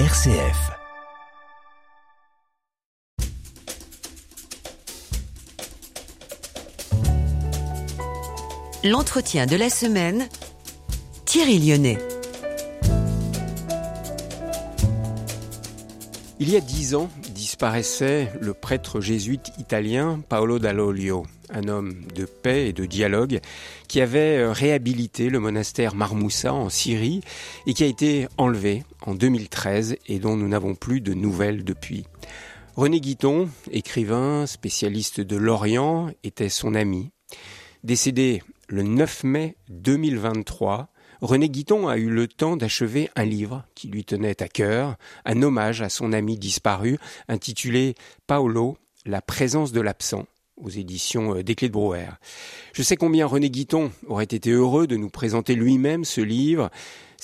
RCF. L'entretien de la semaine, Thierry Lyonnais. Il y a dix ans disparaissait le prêtre jésuite italien Paolo Dall'Olio, un homme de paix et de dialogue qui avait euh, réhabilité le monastère Marmoussa en Syrie et qui a été enlevé en 2013 et dont nous n'avons plus de nouvelles depuis. René Guiton, écrivain, spécialiste de l'Orient, était son ami. Décédé le 9 mai 2023, René Guiton a eu le temps d'achever un livre qui lui tenait à cœur, un hommage à son ami disparu, intitulé Paolo, la présence de l'absent aux éditions euh, des Clés de Brouwer. Je sais combien René Guiton aurait été heureux de nous présenter lui-même ce livre.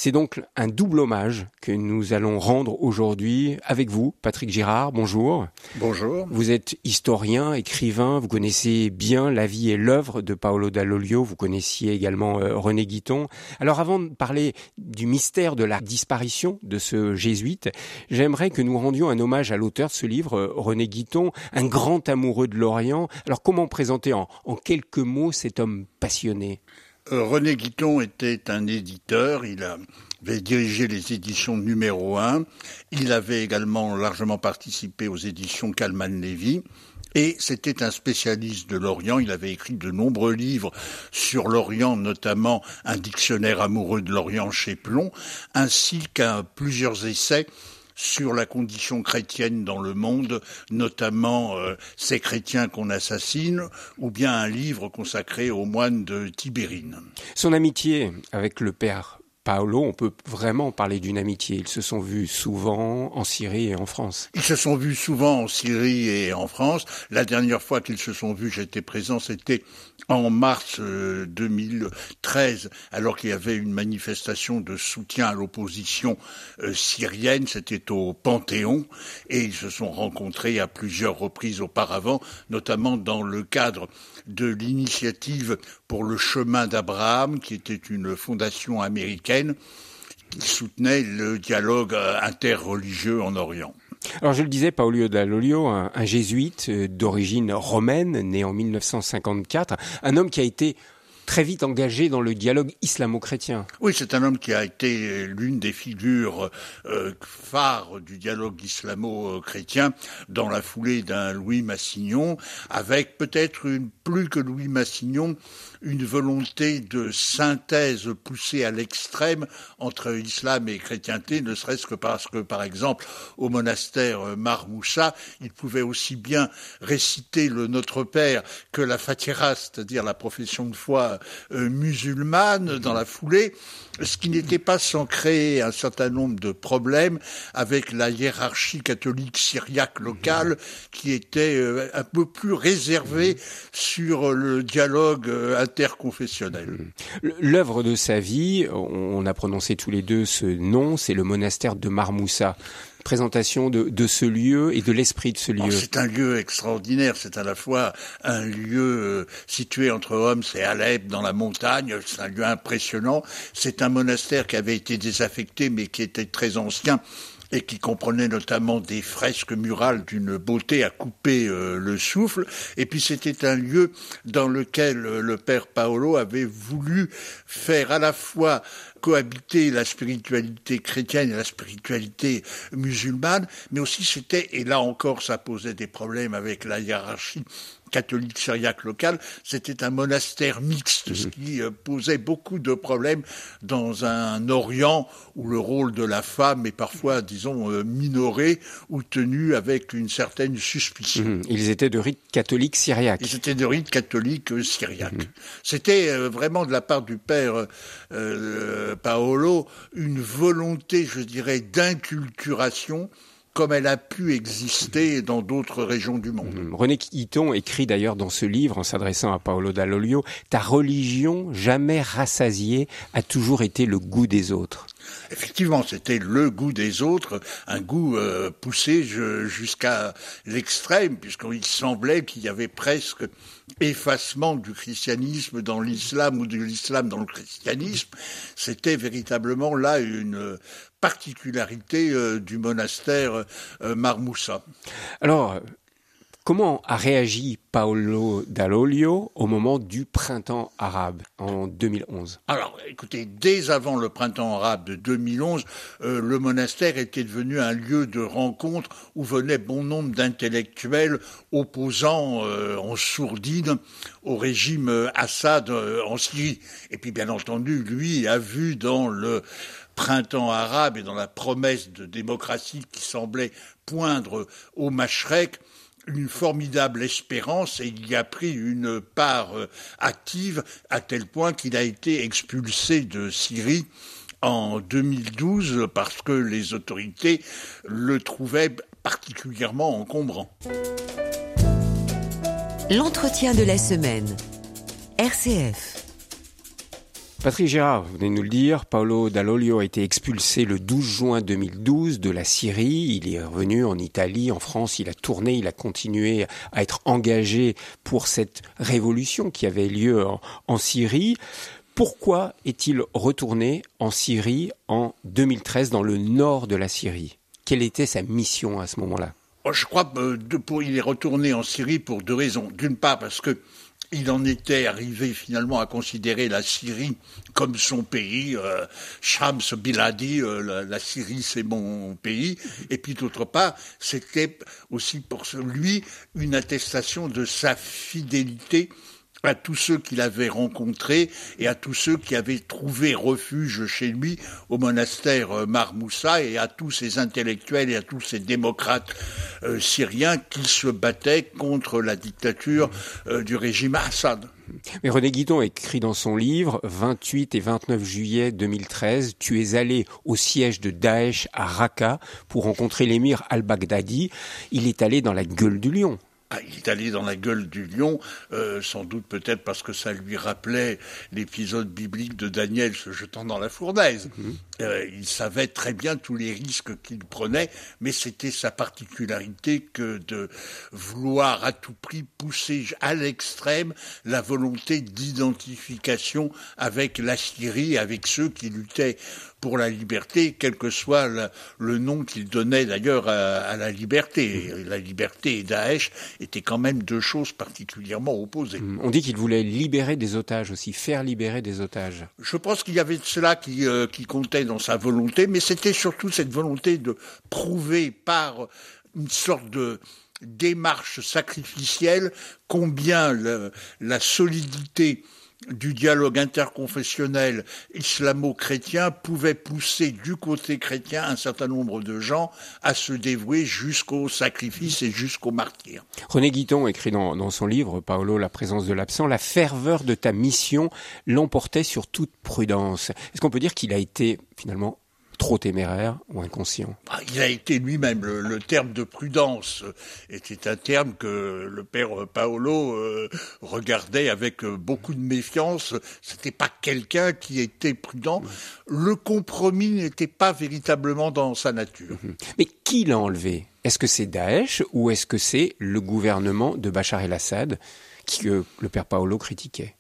C'est donc un double hommage que nous allons rendre aujourd'hui avec vous, Patrick Girard. Bonjour. Bonjour. Vous êtes historien, écrivain, vous connaissez bien la vie et l'œuvre de Paolo Dall'Olio, vous connaissiez également euh, René Guiton. Alors avant de parler du mystère de la disparition de ce jésuite, j'aimerais que nous rendions un hommage à l'auteur de ce livre, euh, René Guiton, un grand amoureux de l'Orient. Alors comment présenter en quelques mots cet homme passionné? René Guiton était un éditeur, il avait dirigé les éditions numéro 1, il avait également largement participé aux éditions Calman-Lévy, et c'était un spécialiste de l'Orient. Il avait écrit de nombreux livres sur l'Orient, notamment un dictionnaire amoureux de l'Orient chez Plomb, ainsi qu'un plusieurs essais sur la condition chrétienne dans le monde, notamment euh, ces chrétiens qu'on assassine, ou bien un livre consacré aux moines de Tibérine. Son amitié avec le père Paolo, on peut vraiment parler d'une amitié. Ils se sont vus souvent en Syrie et en France. Ils se sont vus souvent en Syrie et en France. La dernière fois qu'ils se sont vus, j'étais présent, c'était en mars 2013, euh, alors qu'il y avait une manifestation de soutien à l'opposition euh, syrienne. C'était au Panthéon et ils se sont rencontrés à plusieurs reprises auparavant, notamment dans le cadre de l'initiative pour le chemin d'Abraham, qui était une fondation américaine qui soutenait le dialogue euh, interreligieux en Orient. Alors je le disais, Paolo Dall'Olio, un, un jésuite euh, d'origine romaine, né en 1954, un homme qui a été très vite engagé dans le dialogue islamo-chrétien. Oui, c'est un homme qui a été l'une des figures euh, phares du dialogue islamo-chrétien dans la foulée d'un Louis Massignon, avec peut-être plus que Louis Massignon, une volonté de synthèse poussée à l'extrême entre islam et chrétienté, ne serait-ce que parce que, par exemple, au monastère Marmoussa, il pouvait aussi bien réciter le Notre Père que la Fatira, c'est-à-dire la profession de foi euh, musulmane dans la foulée, ce qui n'était pas sans créer un certain nombre de problèmes avec la hiérarchie catholique syriaque locale qui était euh, un peu plus réservée sur le dialogue euh, interconfessionnel. L'œuvre de sa vie, on a prononcé tous les deux ce nom, c'est le monastère de Marmoussa présentation de, de, ce lieu et de l'esprit de ce lieu. c'est un lieu extraordinaire. C'est à la fois un lieu euh, situé entre Homs et Alep dans la montagne. C'est un lieu impressionnant. C'est un monastère qui avait été désaffecté mais qui était très ancien et qui comprenait notamment des fresques murales d'une beauté à couper euh, le souffle. Et puis c'était un lieu dans lequel euh, le père Paolo avait voulu faire à la fois cohabiter la spiritualité chrétienne et la spiritualité musulmane, mais aussi c'était, et là encore ça posait des problèmes avec la hiérarchie catholique syriaque locale, c'était un monastère mixte, ce mhm. qui euh, posait beaucoup de problèmes dans un Orient où le rôle de la femme est parfois, disons, euh, minoré ou tenu avec une certaine suspicion. Mhm. Ils étaient de rite catholique syriaque. Ils étaient de rite catholique euh, syriaque. Mhm. C'était vraiment de la part du père Paolo une volonté, je dirais, d'inculturation comme elle a pu exister dans d'autres régions du monde. Mhm. René Quitton écrit d'ailleurs dans ce livre, en s'adressant à Paolo Dall'Olio, Ta religion, jamais rassasiée, a toujours été le goût des autres. Effectivement, c'était le goût des autres, un goût euh, poussé jusqu'à l'extrême, puisqu'il semblait qu'il y avait presque effacement du christianisme dans l'islam ou de l'islam dans le christianisme. C'était véritablement là une particularité euh, du monastère euh, Marmoussa. Alors, Comment a réagi Paolo Dall'Olio au moment du printemps arabe en 2011 Alors, écoutez, dès avant le printemps arabe de 2011, euh, le monastère était devenu un lieu de rencontre où venaient bon nombre d'intellectuels opposants euh, en sourdine au régime euh, Assad en Syrie. Et puis, bien entendu, lui a vu dans le printemps arabe et dans la promesse de démocratie qui semblait poindre au Machrek, une formidable espérance et il y a pris une part euh, active à tel point qu'il a été expulsé de Syrie en 2012 parce que les autorités le trouvaient particulièrement encombrant. L'entretien de la semaine. RCF. Patrick Gérard, vous venez nous le dire, Paolo Dall'Olio a été expulsé le 12 juin 2012 de la Syrie. Il est revenu en Italie, en France, il a tourné, il a continué à être engagé pour cette révolution qui avait lieu en, Syrie. Pourquoi est-il retourné en Syrie en 2013 dans le nord de la Syrie? Quelle était sa mission à ce moment-là? Oh, Je crois qu'il est retourné en Syrie pour deux raisons. D'une part parce que il en était arrivé finalement à considérer la Syrie comme son pays. Euh, Shams Biladi, euh, la, Syrie c'est mon pays. Et puis d'autre part, c'était aussi pour lui une attestation de sa fidélité à tous ceux qu'il avait rencontrés et à tous ceux qui avaient trouvé refuge chez lui au monastère euh, Marmoussa et à tous ces intellectuels et à tous ces démocrates euh, syriens qui se battaient contre la dictature euh, du régime Assad. Mais René Guidon écrit dans son livre 28 et 29 juillet 2013, tu es allé au siège de Daesh à Raqqa pour rencontrer l'émir al-Baghdadi. Il est allé dans la gueule du lion. Ah, il est allé dans la gueule du lion, euh, sans doute peut-être parce que ça lui rappelait l'épisode biblique de Daniel se jetant dans la fournaise. Mhm. Euh, il savait très bien tous les risques qu'il prenait, mais c'était sa particularité que de vouloir à tout prix pousser à l'extrême la volonté d'identification avec la Syrie, avec ceux qui luttaient pour la liberté, quel que soit le, nom qu'il donnait d'ailleurs à, la liberté. La liberté et Daesh étaient quand même deux choses particulièrement opposées. Mm. On dit qu'il voulait libérer des otages aussi, faire libérer des otages. Je pense qu'il y avait cela qui, euh, qui comptait dans sa volonté, mais c'était surtout cette volonté de prouver par une sorte de démarche sacrificielle combien la solidité du dialogue interconfessionnel islamo-chrétien pouvait pousser du côté chrétien un certain nombre de gens à se dévouer jusqu'au sacrifice et jusqu'au martyr. René Guiton écrit dans, dans, son livre, Paolo, La présence de l'absent, la ferveur de ta mission l'emportait sur toute prudence. Est-ce qu'on peut dire qu'il a été finalement trop téméraire ou inconscient ah, Il a été lui-même. Le, terme de prudence était un terme que le père Paolo euh, regardait avec euh, beaucoup de méfiance. C'était pas quelqu'un qui était prudent. Le compromis n'était pas véritablement dans sa nature. Mhm. Mais qui l'a enlevé? Est-ce que c'est Daesh ou est-ce que c'est le gouvernement de Bachar el-Assad que le père Paolo critiquait?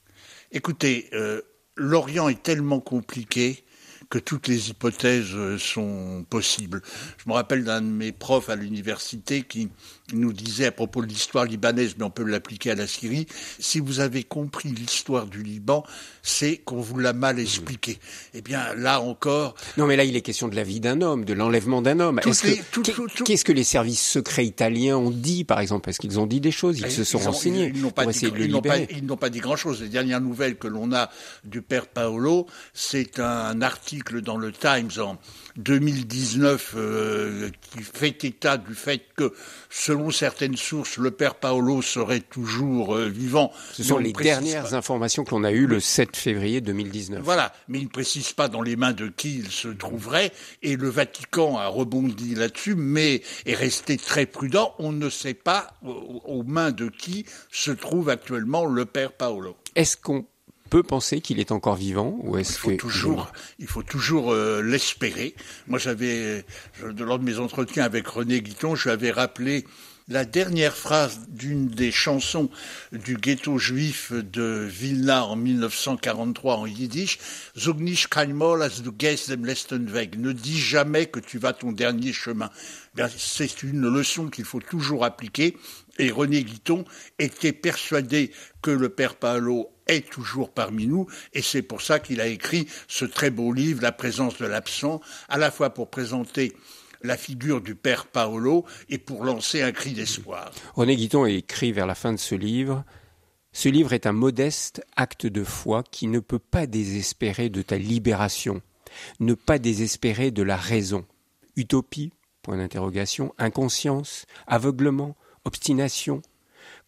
Écoutez, euh, l'Orient est tellement compliqué que toutes les hypothèses euh, sont possibles. Je me rappelle d'un de mes profs à l'université qui nous disait à propos de l'histoire libanaise, mais on peut l'appliquer à la Syrie, si vous avez compris l'histoire du Liban, c'est qu'on vous l'a mal expliqué. Eh bien, là encore... Non, mais là, il est question de la vie d'un homme, de l'enlèvement d'un homme. Qu'est-ce que les services secrets italiens ont dit, par exemple? Est-ce qu'ils ont dit des choses? Ils se sont renseignés ils, n'ont pas Ils pas, dit grand-chose. Les dernières nouvelles que l'on a du père Paolo, c'est un article dans le Times en 2019 euh, qui fait état du fait que, selon certaines sources, le père Paolo serait toujours euh, vivant. Ce sont les dernières informations que l'on a eues le 7 février 2019. Voilà, mais il ne précise pas dans les mains de qui il se trouverait, et le Vatican a rebondi là-dessus, mais est resté très prudent. On ne sait pas aux mains de qui se trouve actuellement le père Paolo. Est-ce qu'on peut penser qu'il est encore vivant ou est-ce il faut que toujours, il faut toujours euh, l'espérer. Moi, j'avais, lors de mes entretiens avec René Guiton, je lui avais rappelé la dernière phrase d'une des chansons du ghetto juif de Vilna en 1943 en yiddish, Zognish kaimol as du dem weg. Ne dis jamais que tu vas ton dernier chemin. C'est une leçon qu'il faut toujours appliquer. Et René Guiton était persuadé que le père Paolo est toujours parmi nous, et c'est pour ça qu'il a écrit ce très beau livre, La présence de l'absent, à la fois pour présenter la figure du père Paolo et pour lancer un cri d'espoir. René Guiton écrit vers la fin de ce livre Ce livre est un modeste acte de foi qui ne peut pas désespérer de ta libération, ne pas désespérer de la raison. Utopie? Point d'interrogation. Inconscience? Aveuglement? Obstination?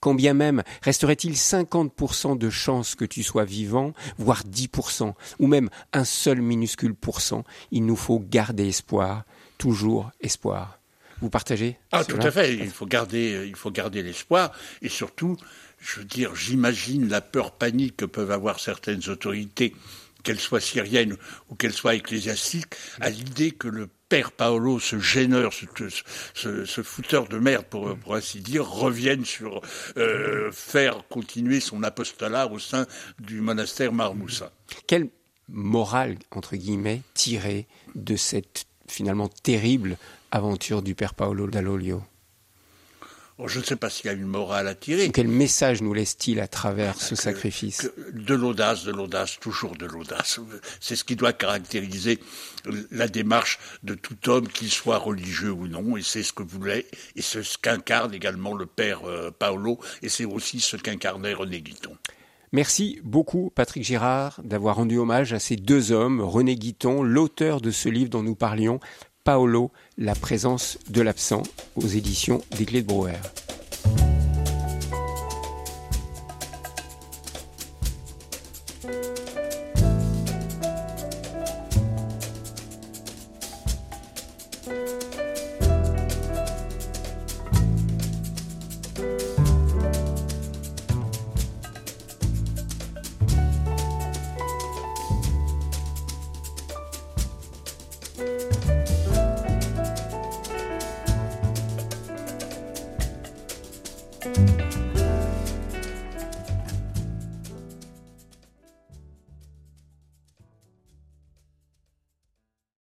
Combien même resterait-il 50% de chance que tu sois vivant, voire 10%, ou même un seul minuscule pourcent Il nous faut garder espoir, toujours espoir. Vous partagez Ah, tout à fait. Il faut garder, il faut garder l'espoir et surtout, je veux dire, j'imagine la peur panique que peuvent avoir certaines autorités, qu'elles soient syriennes ou qu'elles soient ecclésiastiques, à l'idée que le père Paolo, ce gêneur, ce, fouteur de merde, pour, pour, ainsi dire, revienne sur euh, faire continuer son apostolat au sein du monastère Marmoussa. Quelle morale, entre guillemets, tirée de cette finalement terrible aventure du père Paolo Dall'Olio je ne sais pas s'il y a une morale à tirer. Quel message nous laisse-t-il à travers ce sacrifice De l'audace, de l'audace, toujours de l'audace. C'est ce qui doit caractériser la démarche de tout homme, qu'il soit religieux ou non, et c'est ce que voulait, et c'est ce qu'incarne également le père euh, Paolo, et c'est aussi ce qu'incarnait René Guiton. Merci beaucoup, Patrick Girard, d'avoir rendu hommage à ces deux hommes, René Guiton, l'auteur de ce livre dont nous parlions, Paolo, La présence de l'absent, aux éditions des Clés de Brouwer.